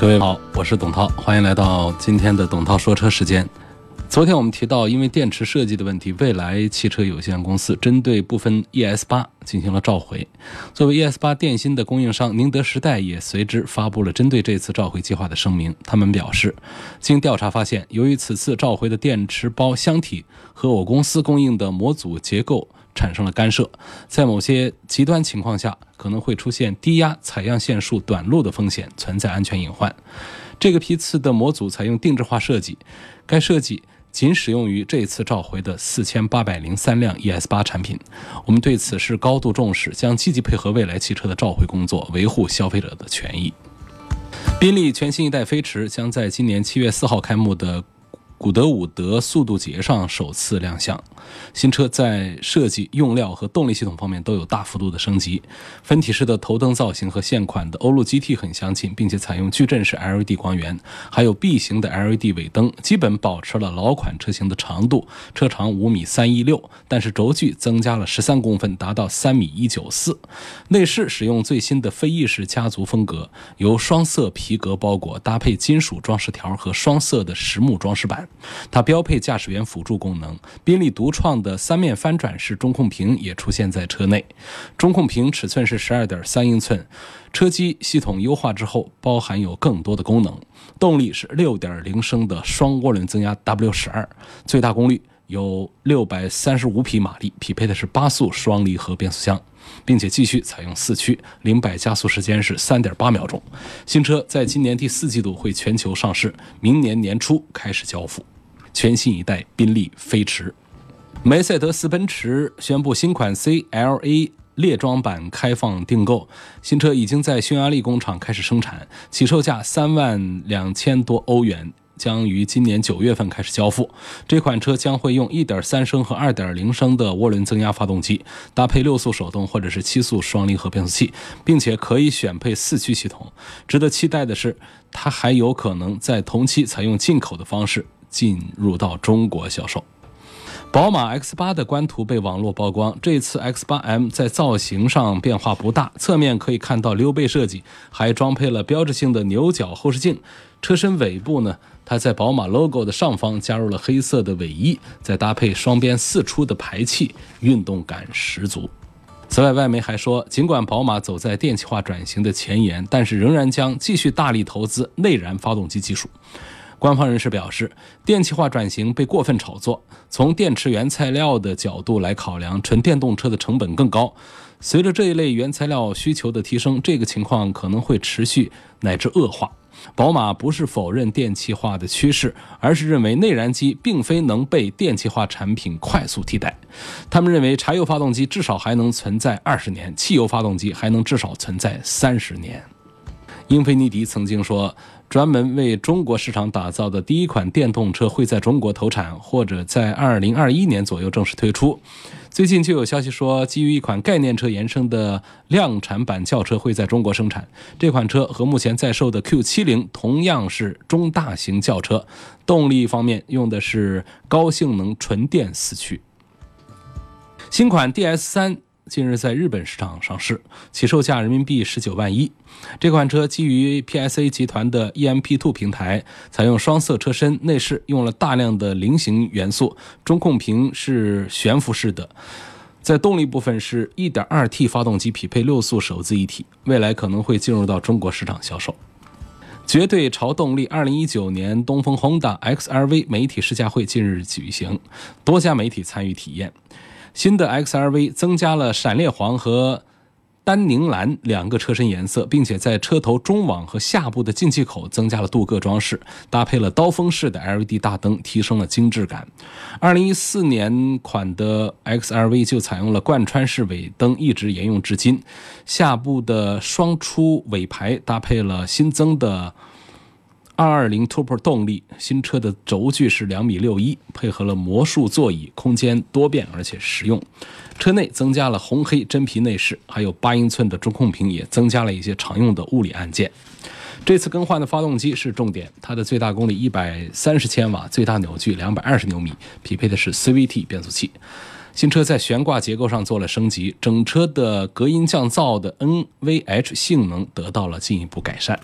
各位好，我是董涛，欢迎来到今天的董涛说车时间。昨天我们提到，因为电池设计的问题，蔚来汽车有限公司针对部分 ES 八进行了召回。作为 ES 八电芯的供应商，宁德时代也随之发布了针对这次召回计划的声明。他们表示，经调查发现，由于此次召回的电池包箱体和我公司供应的模组结构。产生了干涉，在某些极端情况下，可能会出现低压采样线束短路的风险，存在安全隐患。这个批次的模组采用定制化设计，该设计仅使用于这次召回的四千八百零三辆 ES 八产品。我们对此事高度重视，将积极配合蔚来汽车的召回工作，维护消费者的权益。宾利全新一代飞驰将在今年七月四号开幕的。古德伍德速度节上首次亮相，新车在设计、用料和动力系统方面都有大幅度的升级。分体式的头灯造型和现款的欧陆 GT 很相近，并且采用矩阵式 LED 光源，还有 B 型的 LED 尾灯，基本保持了老款车型的长度，车长五米三一六，但是轴距增加了十三公分，达到三米一九四。内饰使用最新的飞翼式家族风格，由双色皮革包裹，搭配金属装饰条和双色的实木装饰板。它标配驾驶员辅助功能，宾利独创创的三面翻转式中控屏也出现在车内。中控屏尺寸是十二点三英寸，车机系统优化之后，包含有更多的功能。动力是六点零升的双涡轮增压 W 十二，最大功率有六百三十五匹马力，匹配的是八速双离合变速箱。并且继续采用四驱，零百加速时间是三点八秒钟。新车在今年第四季度会全球上市，明年年初开始交付。全新一代宾利飞驰，梅赛德斯奔驰宣布新款 CLA 列装版开放订购，新车已经在匈牙利工厂开始生产，起售价三万两千多欧元。将于今年九月份开始交付。这款车将会用1.3升和2.0升的涡轮增压发动机，搭配六速手动或者是七速双离合变速器，并且可以选配四驱系统。值得期待的是，它还有可能在同期采用进口的方式进入到中国销售。宝马 X8 的官图被网络曝光，这次 X8M 在造型上变化不大，侧面可以看到溜背设计，还装配了标志性的牛角后视镜。车身尾部呢？它在宝马 logo 的上方加入了黑色的尾翼，再搭配双边四出的排气，运动感十足。此外，外媒还说，尽管宝马走在电气化转型的前沿，但是仍然将继续大力投资内燃发动机技术。官方人士表示，电气化转型被过分炒作。从电池原材料的角度来考量，纯电动车的成本更高。随着这一类原材料需求的提升，这个情况可能会持续乃至恶化。宝马不是否认电气化的趋势，而是认为内燃机并非能被电气化产品快速替代。他们认为，柴油发动机至少还能存在二十年，汽油发动机还能至少存在三十年。英菲尼迪曾经说。专门为中国市场打造的第一款电动车会在中国投产，或者在二零二一年左右正式推出。最近就有消息说，基于一款概念车延伸的量产版轿车会在中国生产。这款车和目前在售的 Q 七零同样是中大型轿车，动力方面用的是高性能纯电四驱。新款 DS 三。近日在日本市场上市，起售价人民币十九万一。这款车基于 PSA 集团的 EMP2 平台，采用双色车身，内饰用了大量的菱形元素，中控屏是悬浮式的。在动力部分是 1.2T 发动机匹配六速手自一体，未来可能会进入到中国市场销售。绝对潮动力2019年东风 Honda XRV 媒体试驾会近日举行，多家媒体参与体验。新的 XRV 增加了闪烈黄和丹宁蓝两个车身颜色，并且在车头中网和下部的进气口增加了镀铬装饰，搭配了刀锋式的 LED 大灯，提升了精致感。2014年款的 XRV 就采用了贯穿式尾灯，一直沿用至今。下部的双出尾排搭配了新增的。220 Turbo 动力，新车的轴距是两米六一，配合了魔术座椅，空间多变而且实用。车内增加了红黑真皮内饰，还有八英寸的中控屏，也增加了一些常用的物理按键。这次更换的发动机是重点，它的最大功率一百三十千瓦，最大扭矩两百二十牛米，匹配的是 CVT 变速器。新车在悬挂结构上做了升级，整车的隔音降噪的 NVH 性能得到了进一步改善。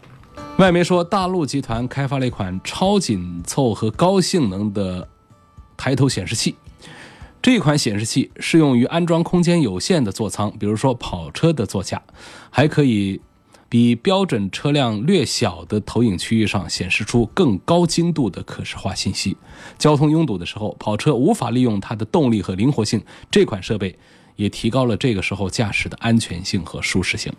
外媒说，大陆集团开发了一款超紧凑和高性能的抬头显示器。这款显示器适用于安装空间有限的座舱，比如说跑车的座驾，还可以比标准车辆略小的投影区域上显示出更高精度的可视化信息。交通拥堵的时候，跑车无法利用它的动力和灵活性，这款设备也提高了这个时候驾驶的安全性和舒适性。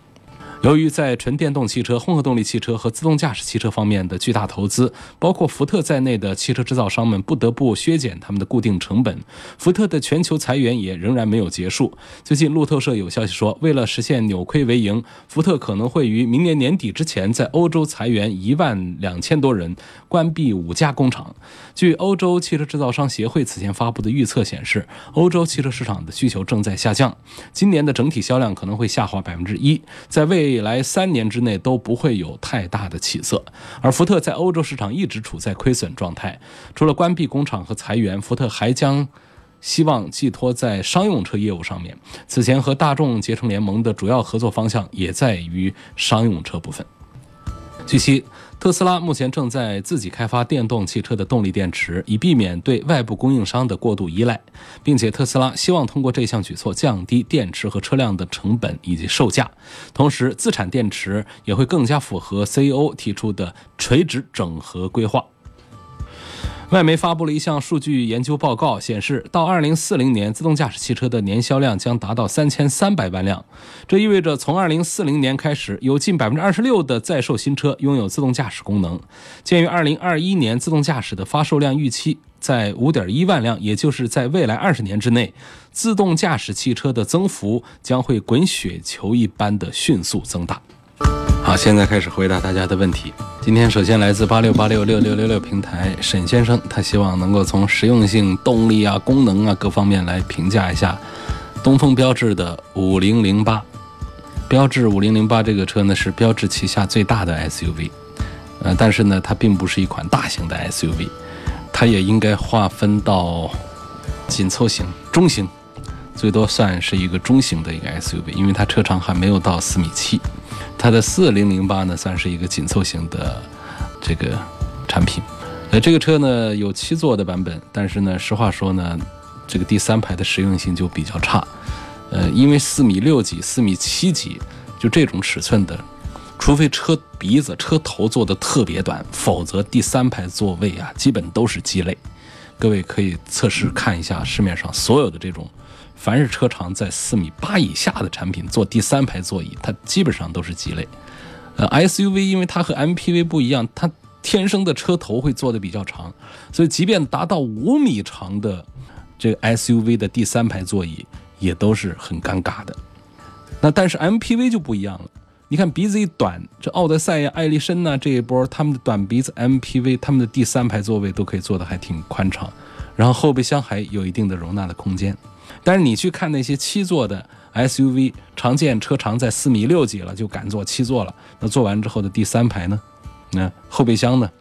由于在纯电动汽车、混合动力汽车和自动驾驶汽车方面的巨大投资，包括福特在内的汽车制造商们不得不削减他们的固定成本。福特的全球裁员也仍然没有结束。最近，路透社有消息说，为了实现扭亏为盈，福特可能会于明年年底之前在欧洲裁员一万两千多人，关闭五家工厂。据欧洲汽车制造商协会此前发布的预测显示，欧洲汽车市场的需求正在下降，今年的整体销量可能会下滑百分之一，在未未来三年之内都不会有太大的起色。而福特在欧洲市场一直处在亏损状态，除了关闭工厂和裁员，福特还将希望寄托在商用车业务上面。此前和大众结成联盟的主要合作方向也在于商用车部分。据悉。特斯拉目前正在自己开发电动汽车的动力电池，以避免对外部供应商的过度依赖，并且特斯拉希望通过这项举措降低电池和车辆的成本以及售价。同时，自产电池也会更加符合 CEO 提出的垂直整合规划。外媒发布了一项数据研究报告，显示到2040年，自动驾驶汽车的年销量将达到3300万辆。这意味着从2040年开始，有近26%的在售新车拥有自动驾驶功能。鉴于2021年自动驾驶的发售量预期在5.1万辆，也就是在未来20年之内，自动驾驶汽车的增幅将会滚雪球一般的迅速增大。好，现在开始回答大家的问题。今天首先来自八六八六六六六六平台沈先生，他希望能够从实用性、动力啊、功能啊各方面来评价一下东风标致的五零零八。标致五零零八这个车呢是标致旗下最大的 SUV，呃，但是呢它并不是一款大型的 SUV，它也应该划分到紧凑型、中型，最多算是一个中型的一个 SUV，因为它车长还没有到四米七。它的四零零八呢，算是一个紧凑型的这个产品。呃，这个车呢有七座的版本，但是呢，实话说呢，这个第三排的实用性就比较差。呃，因为四米六几、四米七几，就这种尺寸的，除非车鼻子、车头做的特别短，否则第三排座位啊，基本都是鸡肋。各位可以测试看一下市面上所有的这种。凡是车长在四米八以下的产品，坐第三排座椅，它基本上都是鸡肋。呃，SUV 因为它和 MPV 不一样，它天生的车头会做的比较长，所以即便达到五米长的这个 SUV 的第三排座椅，也都是很尴尬的。那但是 MPV 就不一样了，你看鼻子一短，这奥德赛呀、艾力绅呐这一波，他们的短鼻子 MPV，他们的第三排座位都可以做的还挺宽敞，然后后备箱还有一定的容纳的空间。但是你去看那些七座的 SUV，常见车长在四米六几了，就敢坐七座了。那坐完之后的第三排呢？那后备箱呢？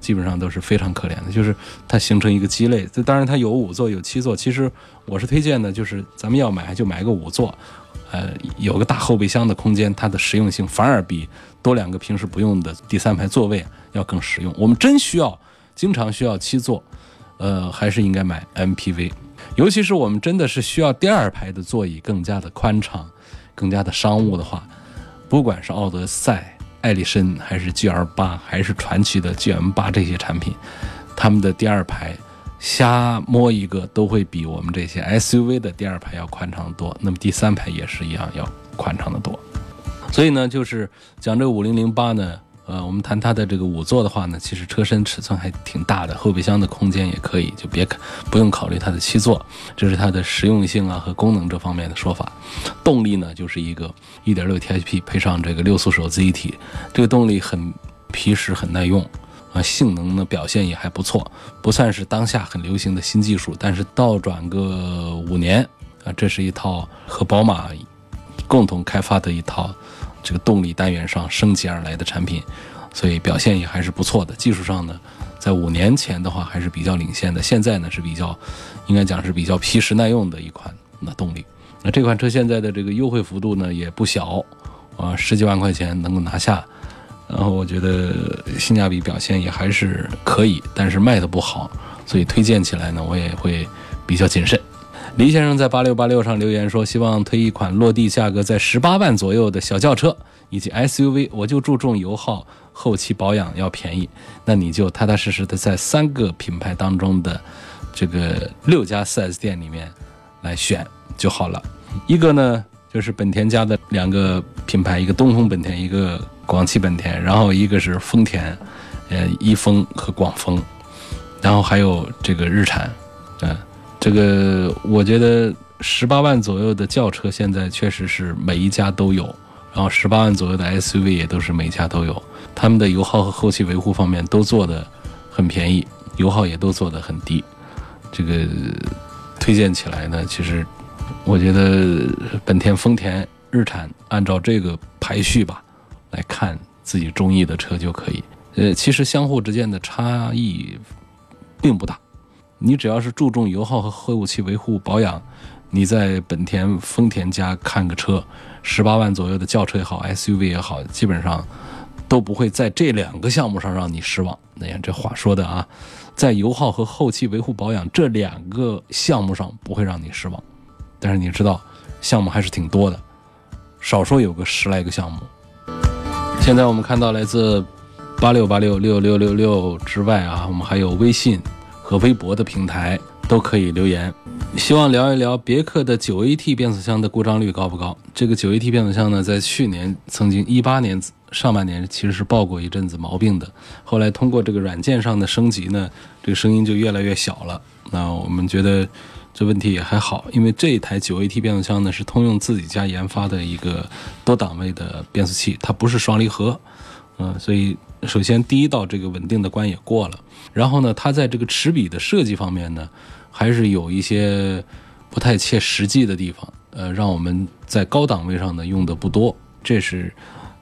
基本上都是非常可怜的，就是它形成一个鸡肋。这当然它有五座有七座，其实我是推荐的，就是咱们要买就买个五座，呃，有个大后备箱的空间，它的实用性反而比多两个平时不用的第三排座位要更实用。我们真需要，经常需要七座，呃，还是应该买 MPV。尤其是我们真的是需要第二排的座椅更加的宽敞，更加的商务的话，不管是奥德赛、艾力绅，还是 GL 八，还是传祺的 GM 八这些产品，他们的第二排瞎摸一个都会比我们这些 SUV 的第二排要宽敞多。那么第三排也是一样要宽敞的多。所以呢，就是讲这个五零零八呢。呃，我们谈它的这个五座的话呢，其实车身尺寸还挺大的，后备箱的空间也可以，就别不用考虑它的七座，这是它的实用性啊和功能这方面的说法。动力呢，就是一个 1.6T HP 配上这个六速手自一体，这个动力很皮实很耐用，啊，性能呢表现也还不错，不算是当下很流行的新技术，但是倒转个五年啊，这是一套和宝马共同开发的一套这个动力单元上升级而来的产品，所以表现也还是不错的。技术上呢，在五年前的话还是比较领先的，现在呢是比较应该讲是比较皮实耐用的一款那动力。那这款车现在的这个优惠幅度呢也不小啊，十几万块钱能够拿下。然后我觉得性价比表现也还是可以，但是卖的不好，所以推荐起来呢，我也会比较谨慎。李先生在八六八六上留言说，希望推一款落地价格在十八万左右的小轿车以及 SUV，我就注重油耗、后期保养要便宜，那你就踏踏实实的在三个品牌当中的这个六家 4S 店里面来选就好了。一个呢就是本田家的两个品牌，一个东风本田，一个。广汽本田，然后一个是丰田，呃，一丰和广丰，然后还有这个日产，嗯，这个我觉得十八万左右的轿车现在确实是每一家都有，然后十八万左右的 SUV 也都是每家都有，他们的油耗和后期维护方面都做的很便宜，油耗也都做的很低，这个推荐起来呢，其实我觉得本田、丰田、日产按照这个排序吧。来看自己中意的车就可以。呃，其实相互之间的差异并不大。你只要是注重油耗和后期维护保养，你在本田、丰田家看个车，十八万左右的轿车也好，SUV 也好，基本上都不会在这两个项目上让你失望。那样这话说的啊，在油耗和后期维护保养这两个项目上不会让你失望。但是你知道，项目还是挺多的，少说有个十来个项目。现在我们看到来自八六八六六六六六之外啊，我们还有微信和微博的平台都可以留言。希望聊一聊别克的九 AT 变速箱的故障率高不高？这个九 AT 变速箱呢，在去年曾经一八年上半年其实是爆过一阵子毛病的，后来通过这个软件上的升级呢，这个声音就越来越小了。那我们觉得。这问题也还好，因为这一台九 AT 变速箱呢是通用自己家研发的一个多档位的变速器，它不是双离合，嗯，所以首先第一道这个稳定的关也过了。然后呢，它在这个齿比的设计方面呢，还是有一些不太切实际的地方，呃，让我们在高档位上呢用的不多，这是。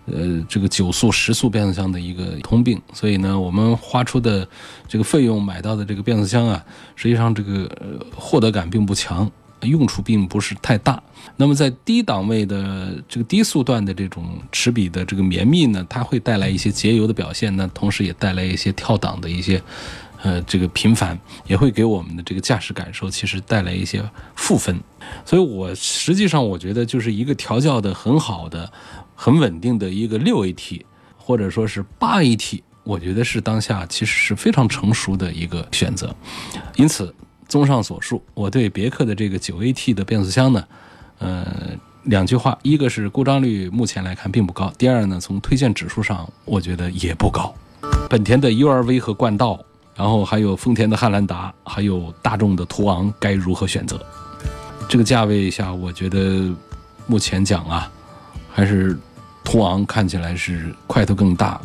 呃，这个九速、十速变速箱的一个通病，所以呢，我们花出的这个费用买到的这个变速箱啊，实际上这个获得感并不强，用处并不是太大。那么在低档位的这个低速段的这种齿比的这个绵密呢，它会带来一些节油的表现，那同时也带来一些跳档的一些呃这个频繁，也会给我们的这个驾驶感受其实带来一些负分。所以我实际上我觉得就是一个调教的很好的。很稳定的一个六 AT，或者说是八 AT，我觉得是当下其实是非常成熟的一个选择。因此，综上所述，我对别克的这个九 AT 的变速箱呢，呃，两句话：一个是故障率目前来看并不高；第二呢，从推荐指数上，我觉得也不高。本田的 URV 和冠道，然后还有丰田的汉兰达，还有大众的途昂，该如何选择？这个价位下，我觉得目前讲啊，还是。途昂看起来是块头更大，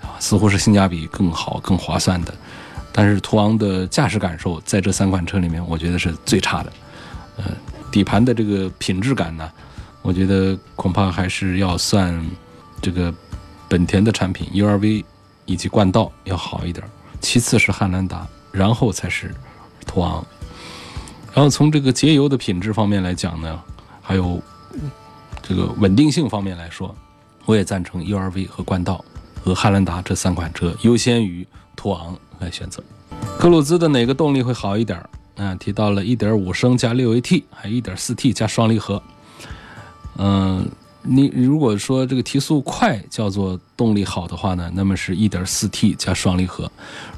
啊，似乎是性价比更好、更划算的。但是途昂的驾驶感受在这三款车里面，我觉得是最差的。呃，底盘的这个品质感呢，我觉得恐怕还是要算这个本田的产品 URV 以及冠道要好一点，其次是汉兰达，然后才是途昂。然后从这个节油的品质方面来讲呢，还有这个稳定性方面来说。我也赞成 URV 和冠道和汉兰达这三款车优先于途昂来选择。科鲁兹的哪个动力会好一点？啊，提到了1.5升加 6AT，还 1.4T 加双离合。嗯，你如果说这个提速快叫做动力好的话呢，那么是 1.4T 加双离合。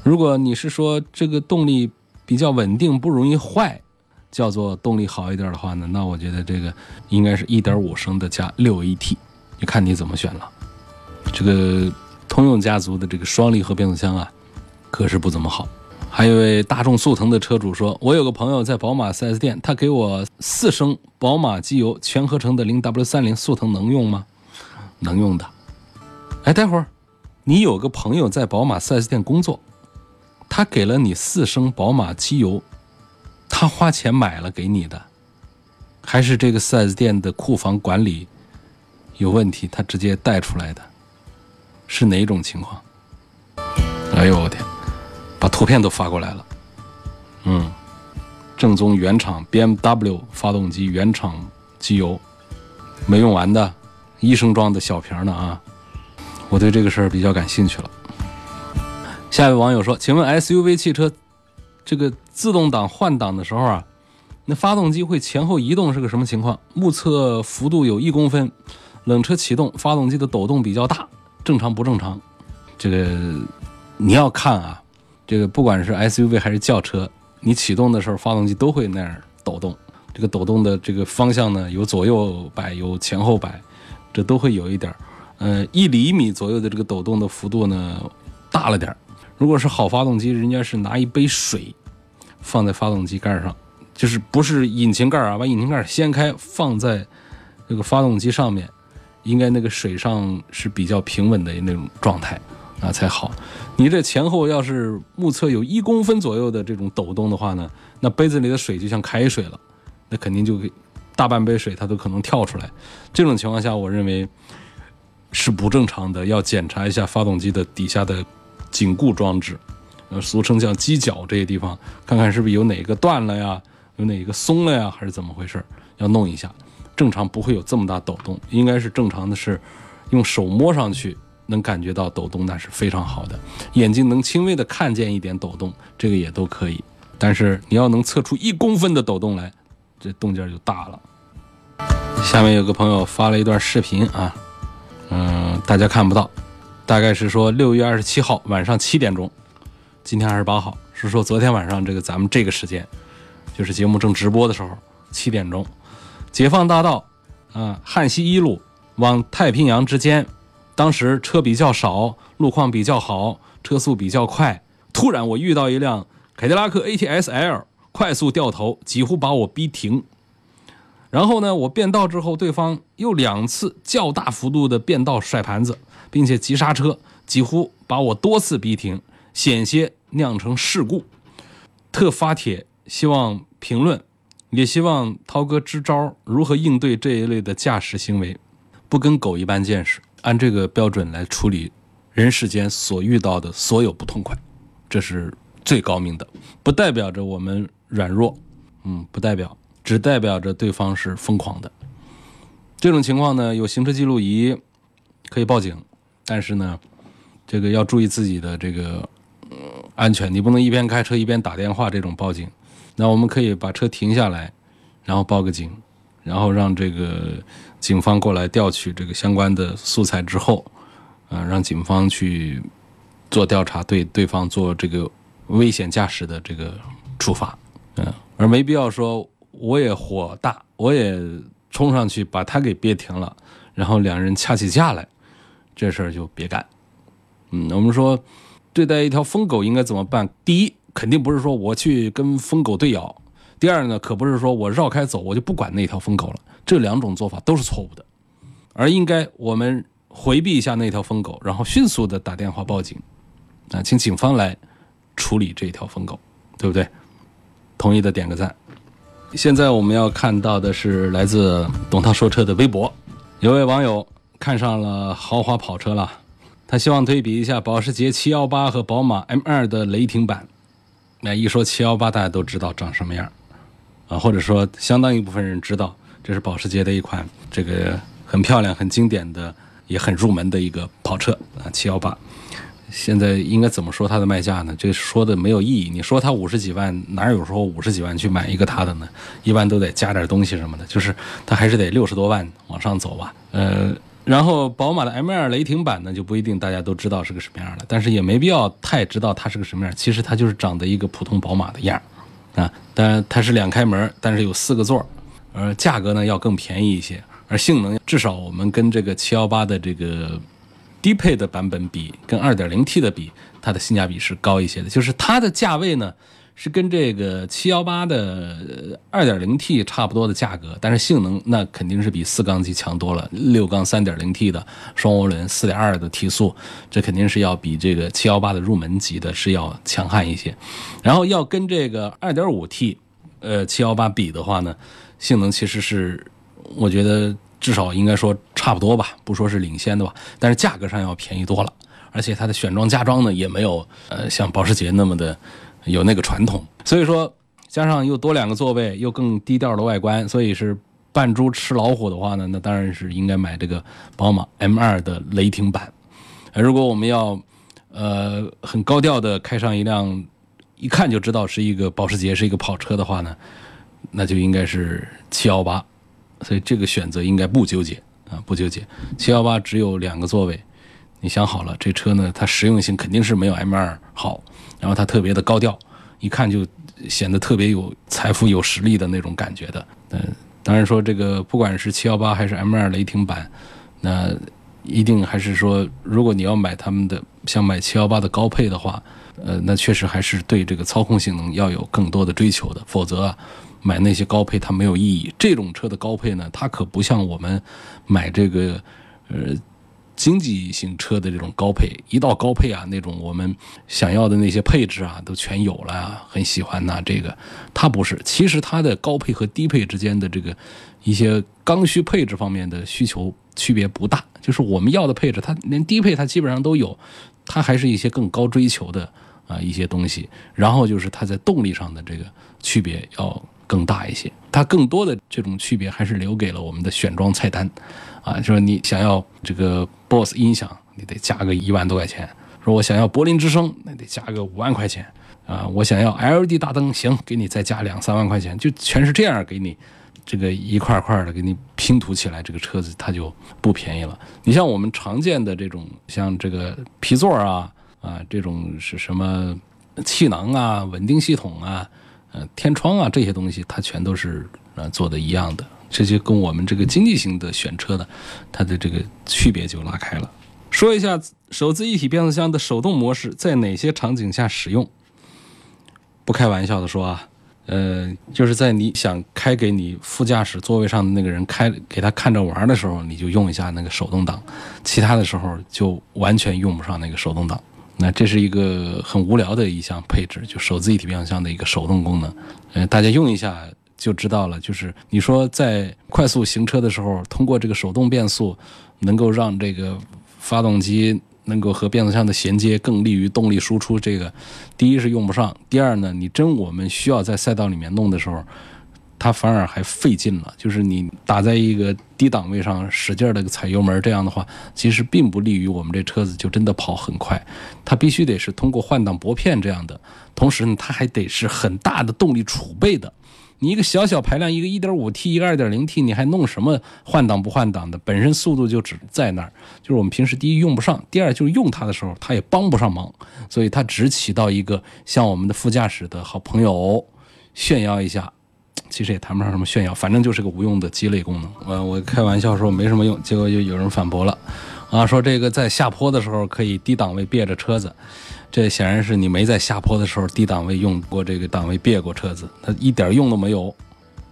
如果你是说这个动力比较稳定不容易坏，叫做动力好一点的话呢，那我觉得这个应该是1.5升的加 6AT。你看你怎么选了？这个通用家族的这个双离合变速箱啊，可是不怎么好。还有一位大众速腾的车主说：“我有个朋友在宝马 4S 店，他给我四升宝马机油全合成的 0W30 速腾能用吗？能用的。哎，待会儿你有个朋友在宝马 4S 店工作，他给了你四升宝马机油，他花钱买了给你的，还是这个 4S 店的库房管理有问题，他直接带出来的，是哪种情况？哎呦我天，把图片都发过来了，嗯，正宗原厂 BMW 发动机原厂机油，没用完的，一升装的小瓶呢啊。我对这个事儿比较感兴趣了。下一位网友说：“请问 SUV 汽车这个自动挡换挡的时候啊，那发动机会前后移动是个什么情况？目测幅度有一公分，冷车启动发动机的抖动比较大，正常不正常？这个你要看啊，这个不管是 SUV 还是轿车，你启动的时候发动机都会那样抖动。这个抖动的这个方向呢，有左右摆，有前后摆，这都会有一点儿。”呃，一厘米左右的这个抖动的幅度呢，大了点儿。如果是好发动机，人家是拿一杯水放在发动机盖上，就是不是引擎盖啊，把引擎盖掀开放在这个发动机上面，应该那个水上是比较平稳的那种状态啊才好。你这前后要是目测有一公分左右的这种抖动的话呢，那杯子里的水就像开水了，那肯定就大半杯水它都可能跳出来。这种情况下，我认为。是不正常的，要检查一下发动机的底下的紧固装置，呃，俗称叫机脚这些地方，看看是不是有哪个断了呀，有哪个松了呀，还是怎么回事？要弄一下。正常不会有这么大抖动，应该是正常的，是用手摸上去能感觉到抖动，那是非常好的。眼睛能轻微的看见一点抖动，这个也都可以。但是你要能测出一公分的抖动来，这动静就大了。下面有个朋友发了一段视频啊。嗯，大家看不到，大概是说六月二十七号晚上七点钟，今天二十八号，是说昨天晚上这个咱们这个时间，就是节目正直播的时候，七点钟，解放大道，啊，汉西一路往太平洋之间，当时车比较少，路况比较好，车速比较快，突然我遇到一辆凯迪拉克 ATS L，快速掉头，几乎把我逼停。然后呢，我变道之后，对方又两次较大幅度的变道甩盘子，并且急刹车，几乎把我多次逼停，险些酿成事故。特发帖，希望评论，也希望涛哥支招，如何应对这一类的驾驶行为，不跟狗一般见识，按这个标准来处理人世间所遇到的所有不痛快，这是最高明的，不代表着我们软弱，嗯，不代表。只代表着对方是疯狂的，这种情况呢，有行车记录仪可以报警，但是呢，这个要注意自己的这个安全，你不能一边开车一边打电话这种报警。那我们可以把车停下来，然后报个警，然后让这个警方过来调取这个相关的素材之后，啊，让警方去做调查，对对方做这个危险驾驶的这个处罚，嗯，而没必要说。我也火大，我也冲上去把他给憋停了，然后两人掐起架来，这事儿就别干。嗯，我们说对待一条疯狗应该怎么办？第一，肯定不是说我去跟疯狗对咬；第二呢，可不是说我绕开走，我就不管那条疯狗了。这两种做法都是错误的，而应该我们回避一下那条疯狗，然后迅速的打电话报警，啊，请警方来处理这条疯狗，对不对？同意的点个赞。现在我们要看到的是来自董涛说车的微博，有位网友看上了豪华跑车了，他希望对比一下保时捷718和宝马 M2 的雷霆版。那一说718，大家都知道长什么样啊，或者说相当一部分人知道，这是保时捷的一款这个很漂亮、很经典的、也很入门的一个跑车啊，718。现在应该怎么说它的卖价呢？这说的没有意义。你说它五十几万，哪有说五十几万去买一个它的呢？一般都得加点东西什么的，就是它还是得六十多万往上走吧。呃，然后宝马的 M2 雷霆版呢，就不一定大家都知道是个什么样的，但是也没必要太知道它是个什么样。其实它就是长得一个普通宝马的样啊。当然它是两开门，但是有四个座儿，而价格呢要更便宜一些，而性能至少我们跟这个七幺八的这个。低配的版本比跟二点零 T 的比，它的性价比是高一些的。就是它的价位呢，是跟这个七幺八的二点零 T 差不多的价格，但是性能那肯定是比四缸机强多了。六缸三点零 T 的双涡轮，四点二的提速，这肯定是要比这个七幺八的入门级的是要强悍一些。然后要跟这个二点五 T，呃七幺八比的话呢，性能其实是我觉得至少应该说差不多吧，不说是领先的吧，但是价格上要便宜多了。而且它的选装加装呢，也没有呃像保时捷那么的有那个传统，所以说加上又多两个座位，又更低调的外观，所以是扮猪吃老虎的话呢，那当然是应该买这个宝马 M2 的雷霆版。如果我们要呃很高调的开上一辆一看就知道是一个保时捷是一个跑车的话呢，那就应该是718，所以这个选择应该不纠结啊，不纠结。718只有两个座位。你想好了，这车呢，它实用性肯定是没有 M2 好，然后它特别的高调，一看就显得特别有财富、有实力的那种感觉的。嗯，当然说这个不管是718还是 M2 雷霆版，那一定还是说，如果你要买他们的，像买718的高配的话，呃，那确实还是对这个操控性能要有更多的追求的，否则啊，买那些高配它没有意义。这种车的高配呢，它可不像我们买这个，呃。经济型车的这种高配，一到高配啊，那种我们想要的那些配置啊，都全有了，很喜欢呐。这个它不是，其实它的高配和低配之间的这个一些刚需配置方面的需求区别不大，就是我们要的配置，它连低配它基本上都有，它还是一些更高追求的啊一些东西。然后就是它在动力上的这个区别要更大一些，它更多的这种区别还是留给了我们的选装菜单。啊，说你想要这个 BOSS 音响，你得加个一万多块钱；说我想要柏林之声，那得加个五万块钱。啊，我想要 LED 大灯，行，给你再加两三万块钱，就全是这样给你，这个一块块的给你拼图起来，这个车子它就不便宜了。你像我们常见的这种，像这个皮座啊，啊，这种是什么气囊啊、稳定系统啊、呃天窗啊这些东西，它全都是呃做的一样的。这就跟我们这个经济型的选车的，它的这个区别就拉开了。说一下手自一体变速箱的手动模式在哪些场景下使用？不开玩笑的说啊，呃，就是在你想开给你副驾驶座位上的那个人开给他看着玩的时候，你就用一下那个手动挡；其他的时候就完全用不上那个手动挡。那这是一个很无聊的一项配置，就手自一体变速箱的一个手动功能。呃，大家用一下。就知道了，就是你说在快速行车的时候，通过这个手动变速，能够让这个发动机能够和变速箱的衔接更利于动力输出。这个第一是用不上，第二呢，你真我们需要在赛道里面弄的时候，它反而还费劲了。就是你打在一个低档位上使劲的踩油门，这样的话，其实并不利于我们这车子就真的跑很快。它必须得是通过换挡拨片这样的，同时呢，它还得是很大的动力储备的。你一个小小排量，一个 1.5T，一个 2.0T，你还弄什么换挡不换挡的？本身速度就只在那儿，就是我们平时第一用不上，第二就是用它的时候它也帮不上忙，所以它只起到一个像我们的副驾驶的好朋友炫耀一下，其实也谈不上什么炫耀，反正就是个无用的鸡肋功能。我我开玩笑说没什么用，结果就有人反驳了，啊，说这个在下坡的时候可以低档位别着车子。这显然是你没在下坡的时候低档位用过这个档位别过车子，它一点用都没有。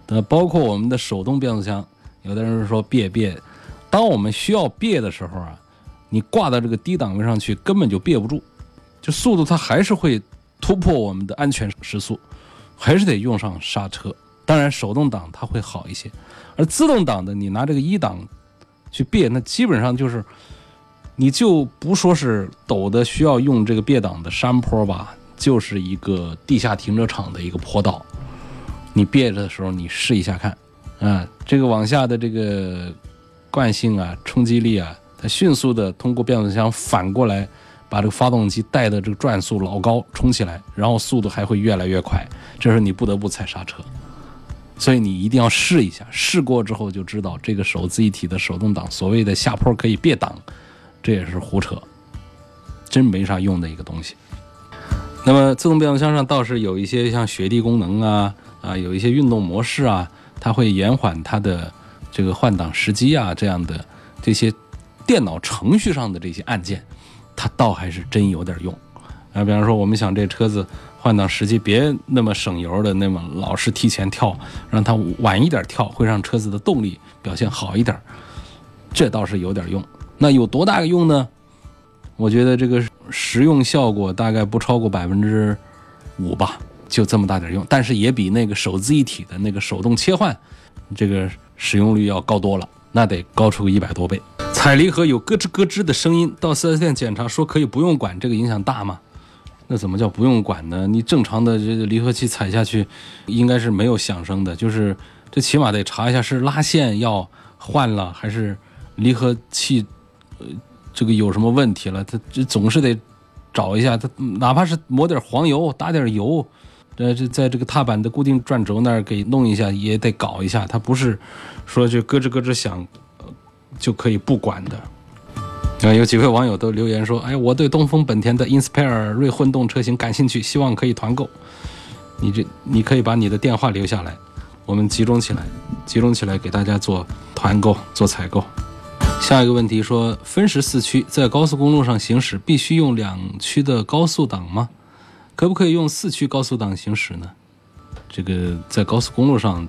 那包括我们的手动变速箱，有的人说别别，当我们需要别的时候啊，你挂到这个低档位上去根本就别不住，就速度它还是会突破我们的安全时速，还是得用上刹车。当然手动挡它会好一些，而自动挡的你拿这个一档去别，那基本上就是。你就不说是陡的需要用这个别档的山坡吧，就是一个地下停车场的一个坡道，你别着的时候，你试一下看，啊，这个往下的这个惯性啊、冲击力啊，它迅速的通过变速箱反过来，把这个发动机带的这个转速老高冲起来，然后速度还会越来越快，这时候你不得不踩刹车，所以你一定要试一下，试过之后就知道这个手自一体的手动挡，所谓的下坡可以别档。这也是胡扯，真没啥用的一个东西。那么自动变速箱上倒是有一些像雪地功能啊啊，有一些运动模式啊，它会延缓它的这个换挡时机啊，这样的这些电脑程序上的这些按键，它倒还是真有点用。啊，比方说我们想这车子换挡时机别那么省油的，那么老是提前跳，让它晚一点跳，会让车子的动力表现好一点，这倒是有点用。那有多大个用呢？我觉得这个实用效果大概不超过百分之五吧，就这么大点用，但是也比那个手自一体的那个手动切换，这个使用率要高多了，那得高出个一百多倍。踩离合有咯吱咯吱的声音，到 4S 店检查说可以不用管，这个影响大吗？那怎么叫不用管呢？你正常的这个离合器踩下去，应该是没有响声的，就是这起码得查一下是拉线要换了，还是离合器呃这个有什么问题了？它这总是得找一下，它哪怕是抹点黄油，打点油，呃，这在这个踏板的固定转轴那儿给弄一下，也得搞一下。它不是说就咯吱咯吱响。就可以不管的。啊，有几位网友都留言说：“哎，我对东风本田的 Inspire 锐混动车型感兴趣，希望可以团购。”你这，你可以把你的电话留下来，我们集中起来，集中起来给大家做团购、做采购。下一个问题说：分时四驱在高速公路上行驶，必须用两驱的高速档吗？可不可以用四驱高速档行驶呢？这个在高速公路上。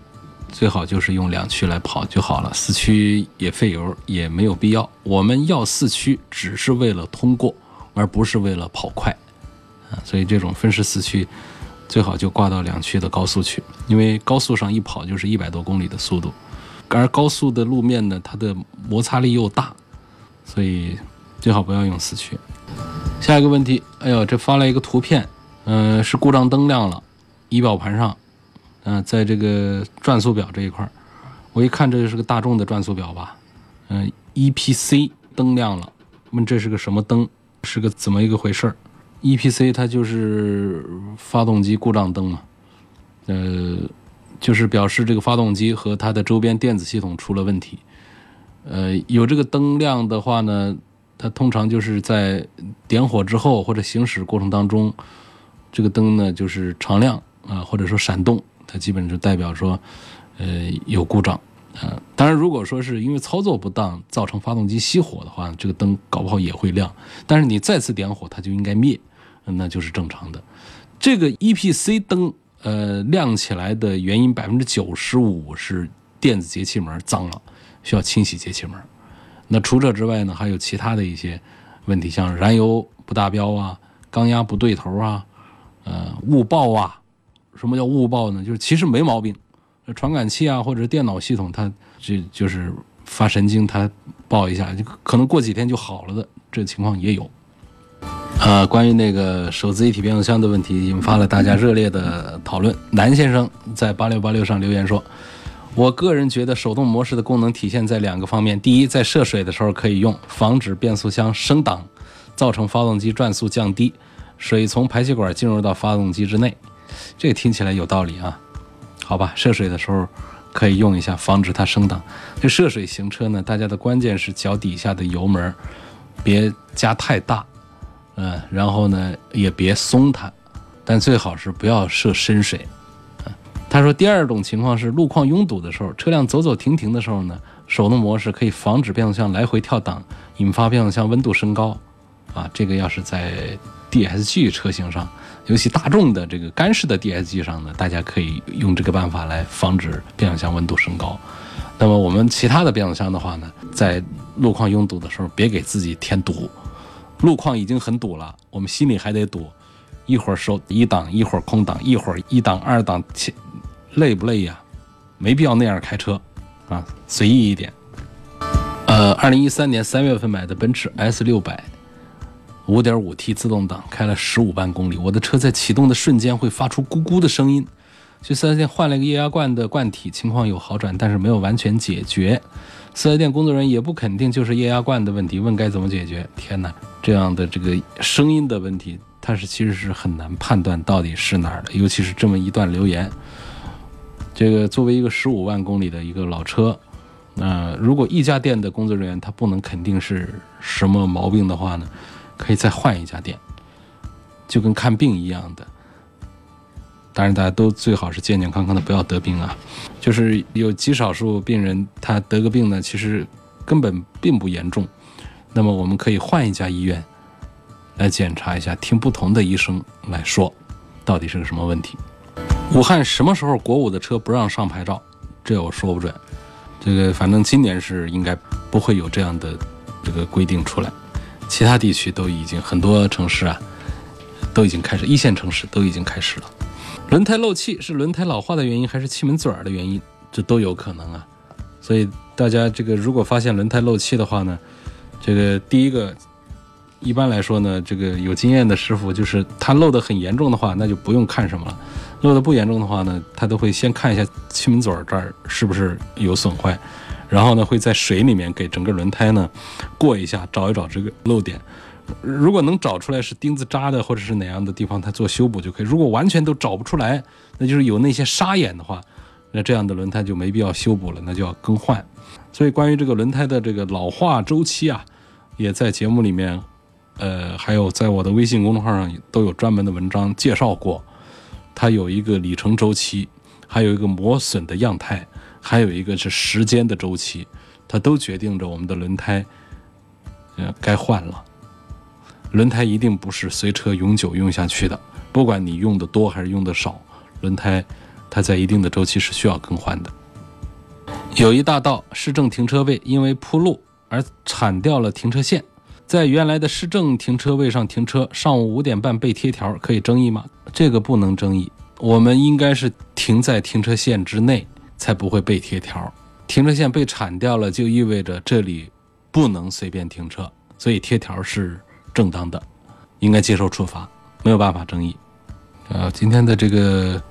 最好就是用两驱来跑就好了，四驱也费油，也没有必要。我们要四驱只是为了通过，而不是为了跑快啊。所以这种分时四驱最好就挂到两驱的高速去，因为高速上一跑就是一百多公里的速度，而高速的路面呢，它的摩擦力又大，所以最好不要用四驱。下一个问题，哎呦，这发来一个图片，嗯，是故障灯亮了，仪表盘上。嗯，在这个转速表这一块，我一看这就是个大众的转速表吧，嗯，EPC 灯亮了，问这是个什么灯，是个怎么一个回事？EPC 它就是发动机故障灯嘛，呃，就是表示这个发动机和它的周边电子系统出了问题。呃，有这个灯亮的话呢，它通常就是在点火之后或者行驶过程当中，这个灯呢就是常亮啊，或者说闪动。它基本就代表说，呃，有故障，啊，当然，如果说是因为操作不当造成发动机熄火的话，这个灯搞不好也会亮。但是你再次点火，它就应该灭，那就是正常的。这个 EPC 灯，呃，亮起来的原因百分之九十五是电子节气门脏了，需要清洗节气门。那除这之外呢，还有其他的一些问题，像燃油不达标啊，缸压不对头啊，呃，误报啊。什么叫误报呢？就是其实没毛病，传感器啊或者电脑系统它就就是发神经，它报一下，就可能过几天就好了的，这情况也有。呃，关于那个手自一体变速箱的问题，引发了大家热烈的讨论。南先生在八六八六上留言说：“我个人觉得手动模式的功能体现在两个方面，第一，在涉水的时候可以用，防止变速箱升档，造成发动机转速降低，水从排气管进入到发动机之内。”这听起来有道理啊，好吧，涉水的时候可以用一下，防止它升档。这涉水行车呢，大家的关键是脚底下的油门别加太大，嗯，然后呢也别松它，但最好是不要涉深水。他说第二种情况是路况拥堵的时候，车辆走走停停的时候呢，手动模式可以防止变速箱来回跳档，引发变速箱温度升高。啊，这个要是在 DSG 车型上。尤其大众的这个干式的 DSG 上呢，大家可以用这个办法来防止变速箱温度升高。那么我们其他的变速箱的话呢，在路况拥堵的时候，别给自己添堵。路况已经很堵了，我们心里还得堵，一会儿收一档，一会儿空档，一会儿一档二档，累不累呀？没必要那样开车啊，随意一点。呃，二零一三年三月份买的奔驰 S 六百。五点五 T 自动挡开了十五万公里，我的车在启动的瞬间会发出咕咕的声音。去四 S 店换了一个液压罐的罐体，情况有好转，但是没有完全解决。四 S 店工作人员也不肯定就是液压罐的问题，问该怎么解决？天哪，这样的这个声音的问题，它是其实是很难判断到底是哪儿的，尤其是这么一段留言。这个作为一个十五万公里的一个老车，那如果一家店的工作人员他不能肯定是什么毛病的话呢？可以再换一家店，就跟看病一样的。当然，大家都最好是健健康康的，不要得病啊。就是有极少数病人，他得个病呢，其实根本并不严重。那么我们可以换一家医院来检查一下，听不同的医生来说，到底是个什么问题。武汉什么时候国五的车不让上牌照？这我说不准。这个反正今年是应该不会有这样的这个规定出来。其他地区都已经很多城市啊，都已经开始，一线城市都已经开始了。轮胎漏气是轮胎老化的原因，还是气门嘴儿的原因？这都有可能啊。所以大家这个如果发现轮胎漏气的话呢，这个第一个，一般来说呢，这个有经验的师傅就是它漏得很严重的话，那就不用看什么了。漏得不严重的话呢，他都会先看一下气门嘴儿这儿是不是有损坏，然后呢会在水里面给整个轮胎呢过一下，找一找这个漏点。如果能找出来是钉子扎的或者是哪样的地方，它做修补就可以。如果完全都找不出来，那就是有那些沙眼的话，那这样的轮胎就没必要修补了，那就要更换。所以关于这个轮胎的这个老化周期啊，也在节目里面，呃，还有在我的微信公众号上都有专门的文章介绍过。它有一个里程周期，还有一个磨损的样态，还有一个是时间的周期，它都决定着我们的轮胎，呃，该换了。轮胎一定不是随车永久用下去的，不管你用的多还是用的少，轮胎它在一定的周期是需要更换的。有一大道市政停车位因为铺路而铲掉了停车线。在原来的市政停车位上停车，上午五点半被贴条，可以争议吗？这个不能争议，我们应该是停在停车线之内，才不会被贴条。停车线被铲掉了，就意味着这里不能随便停车，所以贴条是正当的，应该接受处罚，没有办法争议。呃，今天的这个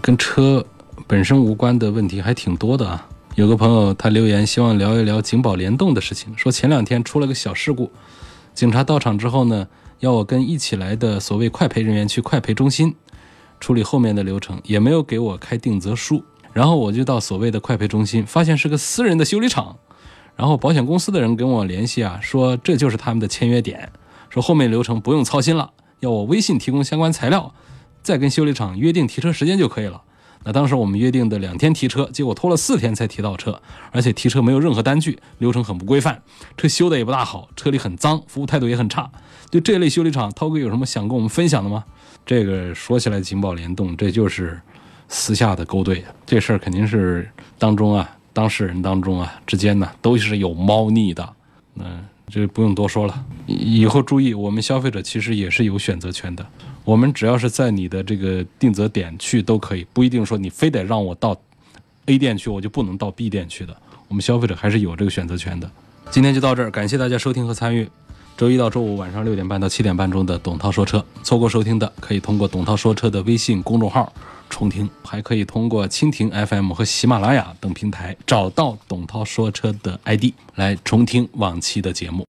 跟车本身无关的问题还挺多的啊。有个朋友他留言，希望聊一聊警保联动的事情，说前两天出了个小事故。警察到场之后呢，要我跟一起来的所谓快赔人员去快赔中心处理后面的流程，也没有给我开定责书。然后我就到所谓的快赔中心，发现是个私人的修理厂。然后保险公司的人跟我联系啊，说这就是他们的签约点，说后面流程不用操心了，要我微信提供相关材料，再跟修理厂约定提车时间就可以了。那当时我们约定的两天提车，结果拖了四天才提到车，而且提车没有任何单据，流程很不规范，车修的也不大好，车里很脏，服务态度也很差。对这类修理厂，涛哥有什么想跟我们分享的吗？这个说起来警报联动，这就是私下的勾兑，这事儿肯定是当中啊，当事人当中啊之间呢都是有猫腻的。嗯，这不用多说了，以后注意，我们消费者其实也是有选择权的。我们只要是在你的这个定责点去都可以，不一定说你非得让我到 A 店去，我就不能到 B 店去的。我们消费者还是有这个选择权的。今天就到这儿，感谢大家收听和参与。周一到周五晚上六点半到七点半钟的董涛说车，错过收听的可以通过董涛说车的微信公众号重听，还可以通过蜻蜓 FM 和喜马拉雅等平台找到董涛说车的 ID 来重听往期的节目。